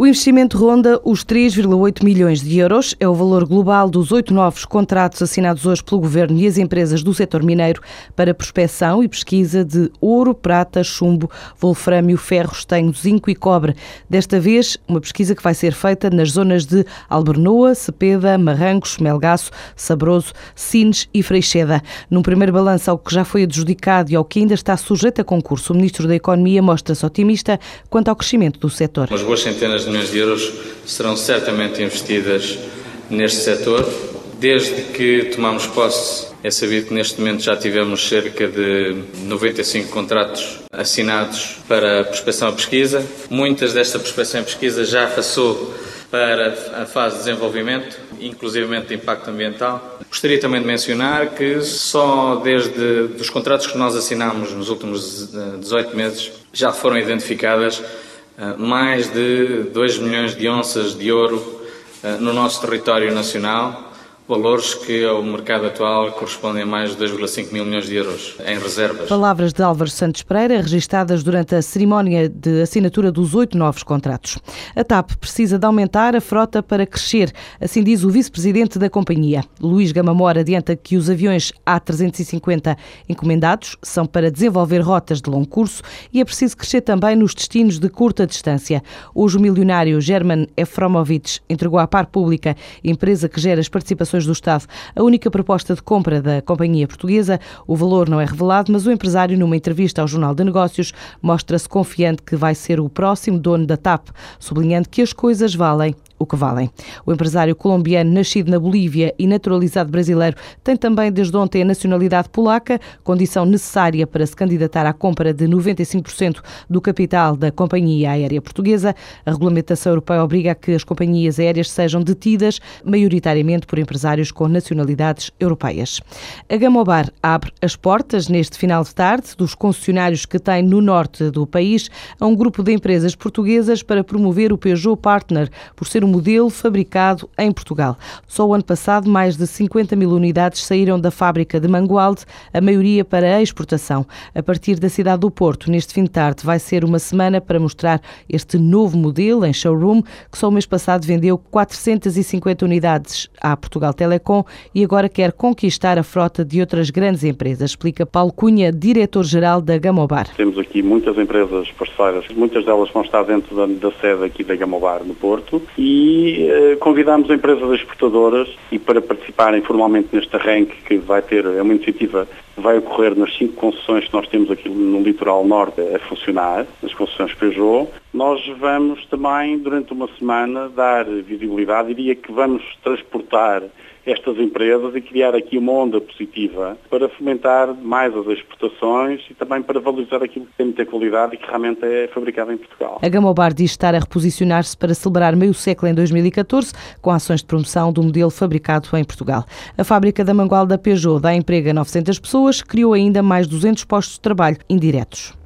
O investimento ronda os 3,8 milhões de euros. É o valor global dos oito novos contratos assinados hoje pelo Governo e as empresas do setor mineiro para prospecção e pesquisa de ouro, prata, chumbo, wolframio, ferro, estanho, zinco e cobre. Desta vez, uma pesquisa que vai ser feita nas zonas de Albernoa, Cepeda, Marrancos, Melgaço, Sabroso, Sines e Freixeda. Num primeiro balanço ao que já foi adjudicado e ao que ainda está sujeito a concurso, o Ministro da Economia mostra-se otimista quanto ao crescimento do setor. Umas boas centenas de milhões de euros serão certamente investidas neste setor. Desde que tomamos posse, é sabido que neste momento já tivemos cerca de 95 contratos assinados para prospecção e pesquisa. Muitas desta prospecção e pesquisa já passou para a fase de desenvolvimento, inclusivamente de impacto ambiental. Gostaria também de mencionar que só desde os contratos que nós assinamos nos últimos 18 meses já foram identificadas mais de 2 milhões de onças de ouro ah, no nosso território nacional valores que ao mercado atual correspondem a mais de 2,5 mil milhões de euros em reservas. Palavras de Álvaro Santos Pereira, registadas durante a cerimónia de assinatura dos oito novos contratos. A TAP precisa de aumentar a frota para crescer, assim diz o vice-presidente da companhia. Luís Gamamora adianta que os aviões A350 encomendados são para desenvolver rotas de longo curso e é preciso crescer também nos destinos de curta distância. Hoje o milionário German Efromovich entregou à par pública, empresa que gera as participações do Estado. A única proposta de compra da companhia portuguesa, o valor não é revelado, mas o empresário, numa entrevista ao Jornal de Negócios, mostra-se confiante que vai ser o próximo dono da TAP, sublinhando que as coisas valem o que valem. O empresário colombiano, nascido na Bolívia e naturalizado brasileiro, tem também desde ontem a nacionalidade polaca, condição necessária para se candidatar à compra de 95% do capital da companhia aérea portuguesa. A regulamentação europeia obriga a que as companhias aéreas sejam detidas maioritariamente por empresários com nacionalidades europeias. A Gamobar abre as portas neste final de tarde dos concessionários que tem no norte do país a um grupo de empresas portuguesas para promover o Peugeot Partner, por ser um modelo fabricado em Portugal. Só o ano passado, mais de 50 mil unidades saíram da fábrica de Mangualde, a maioria para a exportação. A partir da cidade do Porto, neste fim de tarde, vai ser uma semana para mostrar este novo modelo em showroom, que só o mês passado vendeu 450 unidades à Portugal Telecom e agora quer conquistar a frota de outras grandes empresas, explica Paulo Cunha, diretor-geral da Gamobar. Temos aqui muitas empresas parceiras, muitas delas vão estar dentro da, da sede aqui da Gamobar no Porto e e uh, convidámos empresas exportadoras e para participarem formalmente neste arranque que vai ter, é uma iniciativa que vai ocorrer nas cinco concessões que nós temos aqui no litoral norte a funcionar, nas concessões Peugeot, nós vamos também durante uma semana dar visibilidade, diria que vamos transportar estas empresas e criar aqui uma onda positiva para fomentar mais as exportações e também para valorizar aquilo que tem muita qualidade e que realmente é fabricado em Portugal. A Gamobar diz estar a reposicionar-se para celebrar meio século em 2014 com ações de promoção do modelo fabricado em Portugal. A fábrica da Mangual da Peugeot dá emprego a 900 pessoas, criou ainda mais 200 postos de trabalho indiretos.